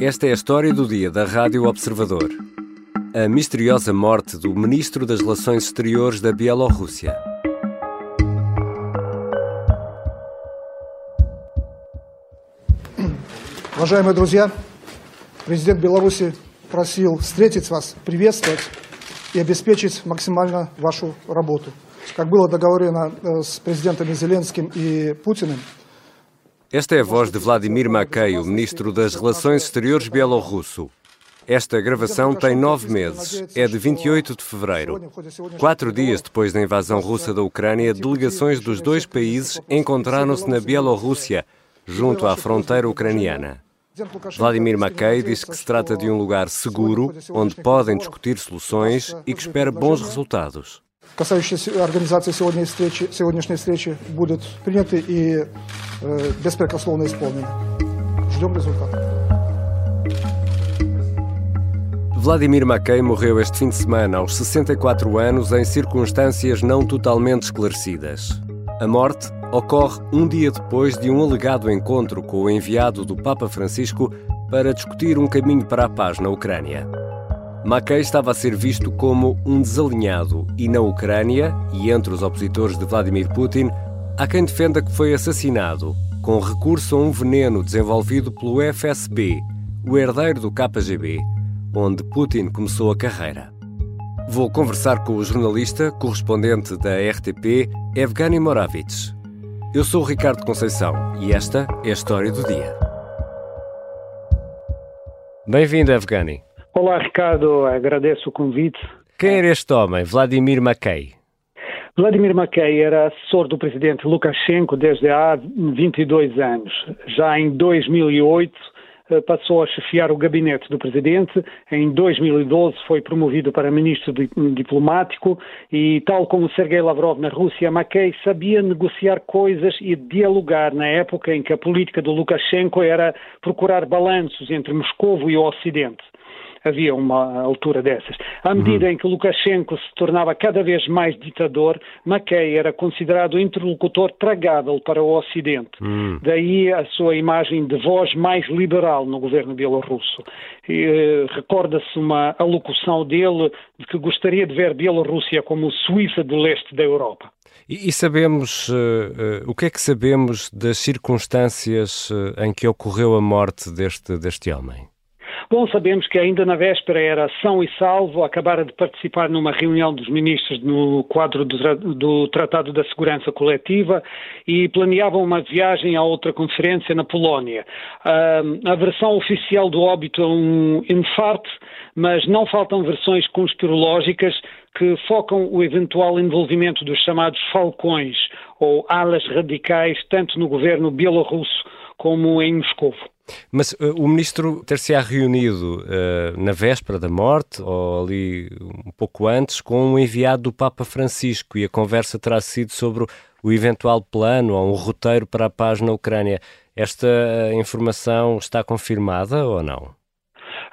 Esta é a história do dia da Rádio Observador. A misteriosa morte do ministro das Relações Exteriores da Bielorrússia. Уважаемые друзья, президент Беларуси просил встретить вас, приветствовать и обеспечить максимально вашу работу. Как было договорено с президентами Зеленским и Путиным, Esta é a voz de Vladimir Makei, o ministro das Relações Exteriores bielorrusso. Esta gravação tem nove meses, é de 28 de fevereiro. Quatro dias depois da invasão russa da Ucrânia, delegações dos dois países encontraram-se na Bielorrússia, junto à fronteira ucraniana. Vladimir Makei diz que se trata de um lugar seguro, onde podem discutir soluções e que espera bons resultados касающиеся организации сегодняшней встречи, сегодняшней встречи будут приняты и э, беспрекословно исполнены. Ждем результата. Vladimir Makei morreu este fim de semana, aos 64 anos, em circunstâncias não totalmente esclarecidas. A morte ocorre um dia depois de um alegado encontro com o enviado do Papa Francisco para discutir um caminho para a paz na Ucrânia. Mackay estava a ser visto como um desalinhado e na Ucrânia, e entre os opositores de Vladimir Putin, há quem defenda que foi assassinado com recurso a um veneno desenvolvido pelo FSB, o herdeiro do KGB, onde Putin começou a carreira. Vou conversar com o jornalista, correspondente da RTP, Evgeny Moravits. Eu sou o Ricardo Conceição e esta é a história do dia. Bem-vindo, Evgeny. Olá, Ricardo, agradeço o convite. Quem era este homem, Vladimir Makei? Vladimir Makei era assessor do presidente Lukashenko desde há 22 anos. Já em 2008 eh, passou a chefiar o gabinete do presidente. Em 2012 foi promovido para ministro diplomático e, tal como Sergei Lavrov na Rússia, Makei sabia negociar coisas e dialogar na época em que a política do Lukashenko era procurar balanços entre Moscou e o Ocidente havia uma altura dessas. À medida uhum. em que Lukashenko se tornava cada vez mais ditador, Mackay era considerado interlocutor tragável para o Ocidente. Uhum. Daí a sua imagem de voz mais liberal no governo bielorrusso. Eh, recorda-se uma alocução dele de que gostaria de ver Bielorrússia como Suíça do leste da Europa. E, e sabemos, uh, uh, o que é que sabemos das circunstâncias uh, em que ocorreu a morte deste, deste homem? Bom, sabemos que ainda na véspera era são e salvo, acabara de participar numa reunião dos ministros no quadro do, do Tratado da Segurança Coletiva e planeavam uma viagem a outra conferência na Polónia. Uh, a versão oficial do óbito é um infarto, mas não faltam versões conspirológicas que focam o eventual envolvimento dos chamados falcões ou alas radicais, tanto no governo bielorrusso como em Moscou. Mas uh, o ministro ter-se-á reunido uh, na véspera da morte, ou ali um pouco antes, com um enviado do Papa Francisco e a conversa terá sido sobre o eventual plano ou um roteiro para a paz na Ucrânia. Esta uh, informação está confirmada ou não?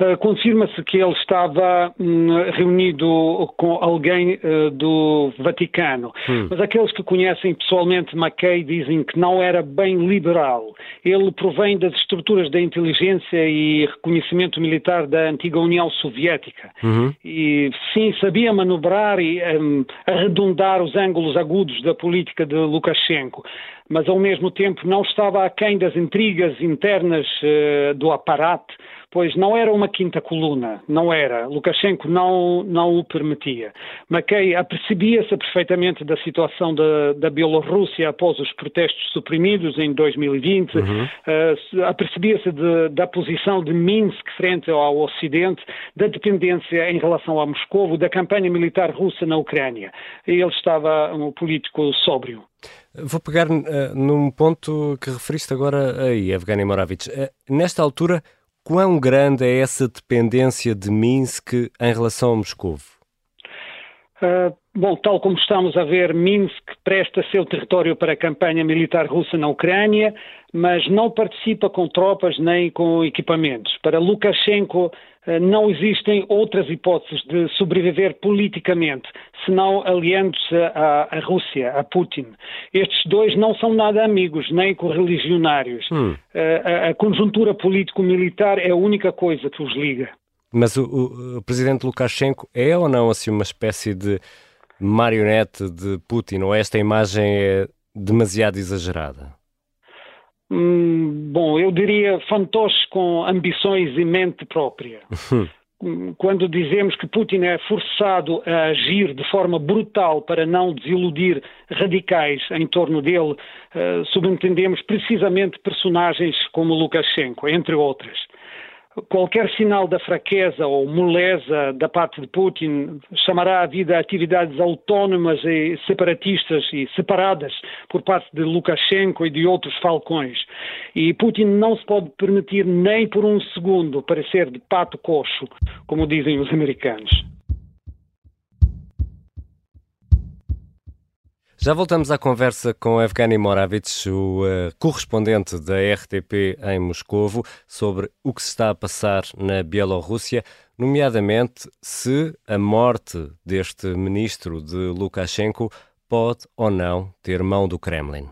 Uh, Confirma-se que ele estava um, reunido com alguém uh, do Vaticano, hum. mas aqueles que conhecem pessoalmente Mackay dizem que não era bem liberal. Ele provém das estruturas da inteligência e reconhecimento militar da antiga União Soviética. Uhum. E sim, sabia manobrar e um, arredondar os ângulos agudos da política de Lukashenko mas ao mesmo tempo não estava aquém das intrigas internas uh, do aparato pois não era uma quinta coluna, não era. Lukashenko não, não o permitia. Mackay apercebia-se perfeitamente da situação da, da Bielorrússia após os protestos suprimidos em 2020, uhum. uh, apercebia-se da posição de Minsk frente ao Ocidente, da dependência em relação a Moscou, da campanha militar russa na Ucrânia. Ele estava um político sóbrio. Vou pegar uh, num ponto que referiste agora aí, Evgeny Moravich. Uh, nesta altura, Quão grande é essa dependência de Minsk em relação a Moscou? Uh, bom, tal como estamos a ver, Minsk presta seu território para a campanha militar russa na Ucrânia, mas não participa com tropas nem com equipamentos. Para Lukashenko, eh, não existem outras hipóteses de sobreviver politicamente, senão aliando-se à, à, Rússia, a Putin. Estes dois não são nada amigos, nem correligionários. Hum. Eh, a, a, conjuntura político-militar é a única coisa que os liga. Mas o, o, o, presidente Lukashenko é ou não assim uma espécie de marionete de Putin? Ou esta imagem é demasiado exagerada? Hum, bom, eu diria fantoche com ambições e mente própria. Hum, quando dizemos que Putin é forçado a agir de forma brutal para não desiludir radicais em torno dele, uh, subentendemos precisamente personagens como Lukashenko, entre outras qualquer sinal da fraqueza ou moleza da parte de Putin chamará a vida atividades autónomas e separatistas e separadas por parte de Lukashenko e de outros falcões. E Putin não se pode permitir nem por um segundo parecer de pato coxo, como dizem os americanos. Já voltamos à conversa com Evgeny Moravits, o uh, correspondente da RTP em Moscovo, sobre o que se está a passar na Bielorrússia, nomeadamente se a morte deste ministro de Lukashenko pode ou não ter mão do Kremlin.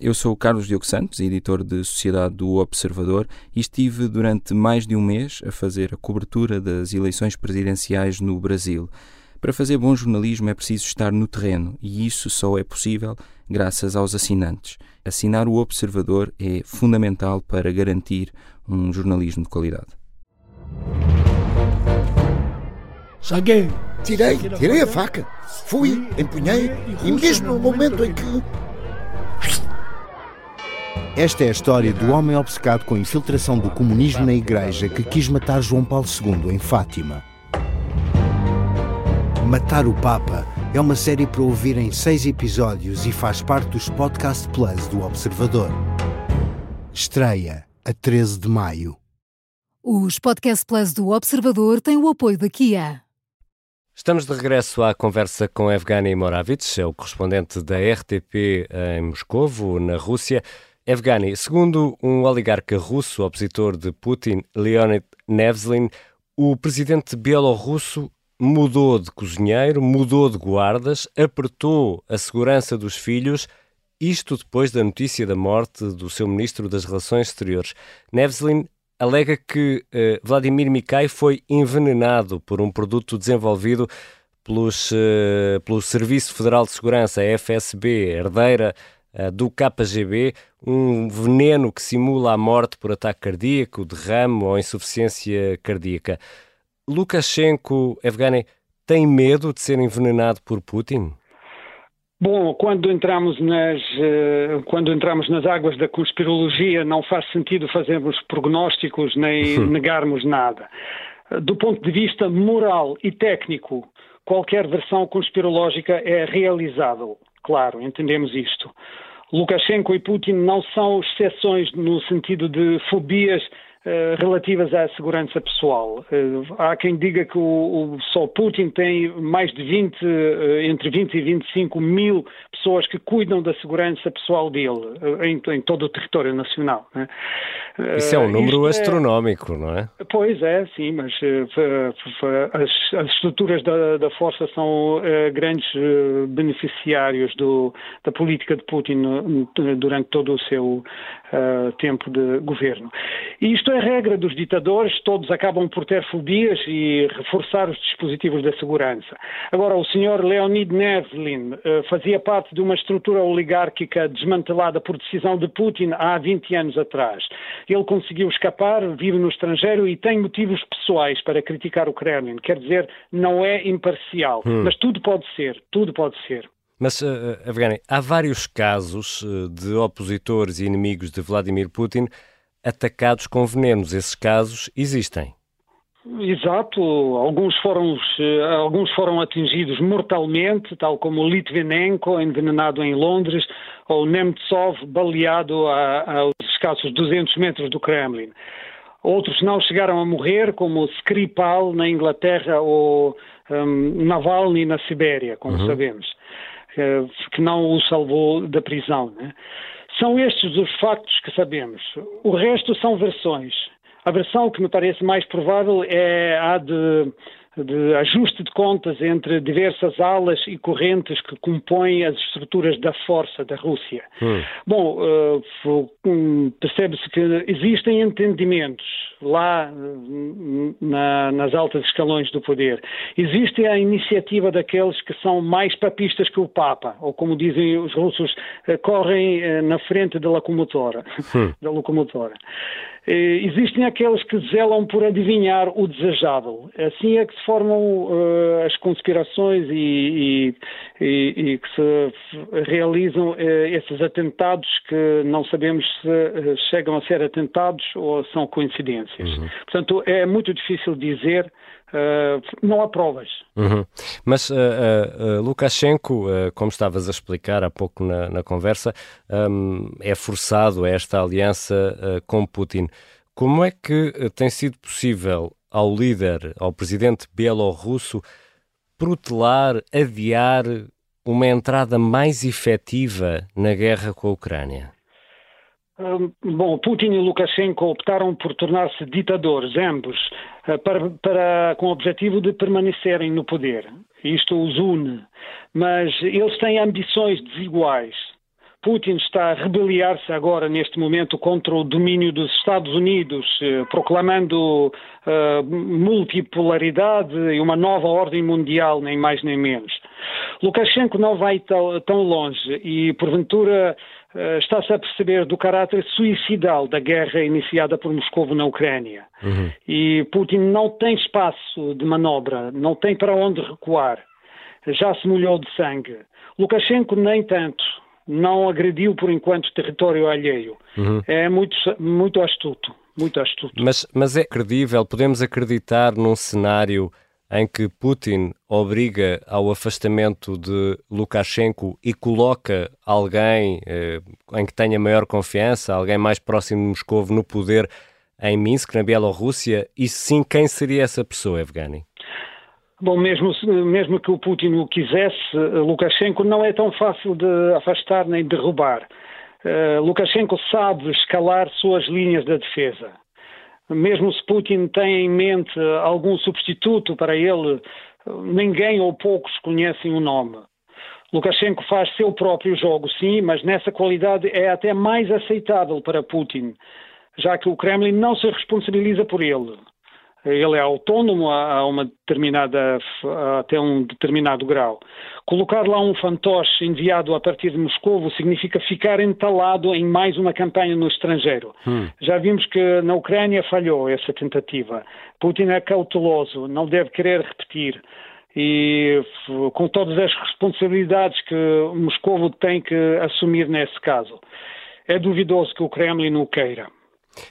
Eu sou o Carlos Diogo Santos, editor de Sociedade do Observador, e estive durante mais de um mês a fazer a cobertura das eleições presidenciais no Brasil. Para fazer bom jornalismo é preciso estar no terreno e isso só é possível graças aos assinantes. Assinar o Observador é fundamental para garantir um jornalismo de qualidade. Saguei. Tirei, tirei a faca. Fui, empunhei e mesmo no momento em que. Esta é a história do homem obcecado com a infiltração do comunismo na igreja que quis matar João Paulo II em Fátima. Matar o Papa é uma série para ouvir em seis episódios e faz parte dos Podcast Plus do Observador. Estreia a 13 de maio. Os Podcast Plus do Observador têm o apoio da Kia. Estamos de regresso à conversa com Evgeny Moravits, é o correspondente da RTP em Moscovo, na Rússia. Evgeny, segundo um oligarca russo opositor de Putin, Leonid Nevzlin, o presidente bielorrusso mudou de cozinheiro, mudou de guardas, apertou a segurança dos filhos, isto depois da notícia da morte do seu ministro das Relações Exteriores. Nevzlin alega que uh, Vladimir Mikai foi envenenado por um produto desenvolvido pelos, uh, pelo Serviço Federal de Segurança, a FSB, herdeira uh, do KGB, um veneno que simula a morte por ataque cardíaco, derrame ou insuficiência cardíaca. Lukashenko, Evgeny, tem medo de ser envenenado por Putin? Bom, quando entramos nas uh, quando entramos nas águas da conspirologia, não faz sentido fazermos prognósticos nem negarmos nada. Do ponto de vista moral e técnico, qualquer versão conspirológica é realizável. Claro, entendemos isto. Lukashenko e Putin não são exceções no sentido de fobias eh, relativas à segurança pessoal. Uh, há quem diga que o, o, só Putin tem mais de 20, uh, eh, entre 20 e 25 mil pessoas que cuidam da segurança pessoal dele em, em todo o território nacional. Né? Isso é um número é- astronómico, é... não é? Pois é, sim, mas as, as, estruturas da, da força são grandes beneficiários do, da política de Putin durante todo o seu tempo de governo. E isto é regra dos ditadores, todos acabam por ter fobias e reforçar os dispositivos da segurança. Agora, o senhor Leonid Nevlin uh, fazia parte de uma estrutura oligárquica desmantelada por decisão de Putin há 20 anos atrás. Ele conseguiu escapar, vive no estrangeiro e tem motivos pessoais para criticar o Kremlin. Quer dizer, não é imparcial. Hum. Mas tudo pode ser, tudo pode ser. Mas, uh, Afgani, há vários casos de opositores e inimigos de Vladimir Putin atacados com venenos. Esses casos existem. Exato, alguns foram, eh, alguns foram atingidos mortalmente, tal como Litvinenko, envenenado em Londres, ou Nemtsov, baleado a, aos escassos 200 metros do Kremlin. Outros não chegaram a morrer, como Skripal na Inglaterra ou um, Navalny na Sibéria, como uhum. sabemos, que, que não o salvou da prisão. Né? São estes os factos que sabemos. O resto são versões. A versão que me parece mais provável é a de de ajuste de contas entre diversas alas e correntes que compõem as estruturas da força da Rússia. Hum. Bom, uh, percebe-se que existem entendimentos lá na, nas altas escalões do poder. Existe a iniciativa daqueles que são mais papistas que o Papa, ou como dizem os russos, uh, correm na frente da locomotora. Hum. da locomotora. Eh, existem aqueles que zelam por adivinhar o desejável. Assim é que se formam uh, as conspirações e, e, e, que se realizam uh, esses atentados que não sabemos se chegam a ser atentados ou são coincidências. Uhum. Portanto, é muito difícil dizer não há provas. Uhum. Mas uh, uh, Lukashenko, como estavas a explicar há pouco na, na conversa, um, é forçado a esta aliança com Putin. Como é que tem sido possível ao líder, ao presidente bielorrusso, protelar, adiar uma entrada mais efetiva na guerra com a Ucrânia? Bom, Putin e Lukashenko optaram por tornar-se ditadores, ambos, eh, para, para, com o objetivo de permanecerem no poder. Isto os une. Mas eles têm ambições desiguais. Putin está a rebeliar-se agora, neste momento, contra o domínio dos Estados Unidos, eh, proclamando uh, multipolaridade e uma nova ordem mundial, nem mais nem menos. Lukashenko não vai tão longe e, porventura, está-se a perceber do caráter suicidal da guerra iniciada por Moscou na Ucrânia. Uhum. E Putin não tem espaço de manobra, não tem para onde recuar. Já se molhou de sangue. Lukashenko, nem tanto não agrediu por enquanto território alheio. Uhum. É muito, muito astuto, muito astuto. Mas, mas é credível, podemos acreditar num cenário em que Putin obriga ao afastamento de Lukashenko e coloca alguém eh, em que tenha maior confiança, alguém mais próximo de Moscou no poder em Minsk, na Bielorrússia, e sim, quem seria essa pessoa, Evgeny? Bom, mesmo, mesmo que o Putin o quisesse, eh, Lukashenko não é tão fácil de afastar nem derrubar. Uh, Lukashenko sabe escalar suas linhas de defesa. Mesmo se Putin tem em mente algum substituto para ele, ninguém ou poucos conhecem o nome. Lukashenko faz seu próprio jogo, sim, mas nessa qualidade é até mais aceitável para Putin, já que o Kremlin não se responsabiliza por ele ele é autónomo a, uma determinada, até um determinado grau. Colocar lá um fantoche enviado a partir de Moscou significa ficar entalado em mais uma campanha no estrangeiro. Hum. Já vimos que na Ucrânia falhou essa tentativa. Putin é cauteloso, não deve querer repetir. E com todas as responsabilidades que Moscou tem que assumir nesse caso. É duvidoso que o Kremlin o queira.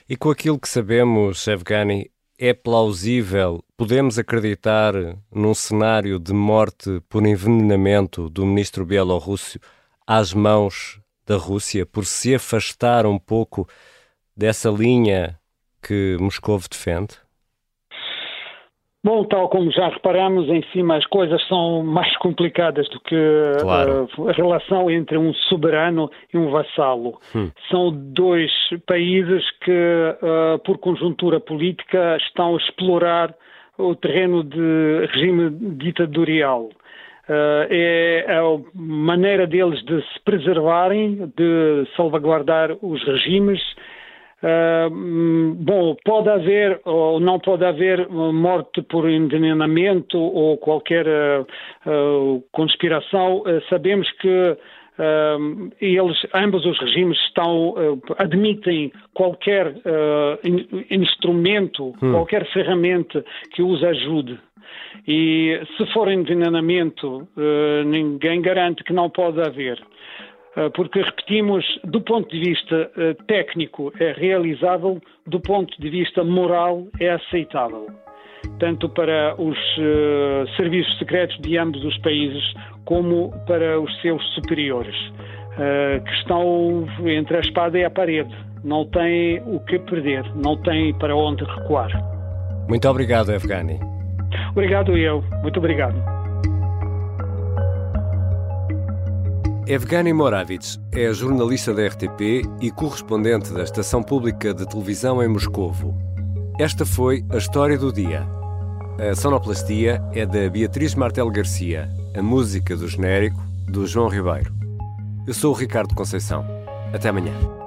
E com aquilo que sabemos, Evgeny, é plausível, podemos acreditar num cenário de morte por envenenamento do ministro bielorrusso às mãos da Rússia por se afastar um pouco dessa linha que Moscou defende? Bom, tal como já reparamos, em cima as coisas são mais complicadas do que claro. uh, a relação entre um soberano e um vassalo. Hum. São dois países que, uh, por conjuntura política, estão a explorar o terreno de regime ditatorial. Uh, é a maneira deles de se preservarem, de salvaguardar os regimes Uh, bom, pode haver ou não pode haver morte por envenenamento ou qualquer uh, uh, conspiração. sabemos que eles, ambos os regimes estão, admitem qualquer in, instrumento, hum. qualquer ferramenta que os ajude. E se for envenenamento, ninguém garante que não pode haver. Eh, porque, repetimos, do ponto de vista eh, técnico é realizável, do ponto de vista moral é aceitável, tanto para os uh, serviços secretos de ambos os países como para os seus superiores, uh, que estão entre a espada e a parede. Não têm o que perder, não têm para onde recuar. Muito obrigado, Evgani. Obrigado eu. Muito obrigado. Evgeny Moravits é jornalista da RTP e correspondente da Estação Pública de Televisão em Moscovo. Esta foi a história do dia. A sonoplastia é da Beatriz Martel Garcia, a música do genérico do João Ribeiro. Eu sou o Ricardo Conceição. Até amanhã.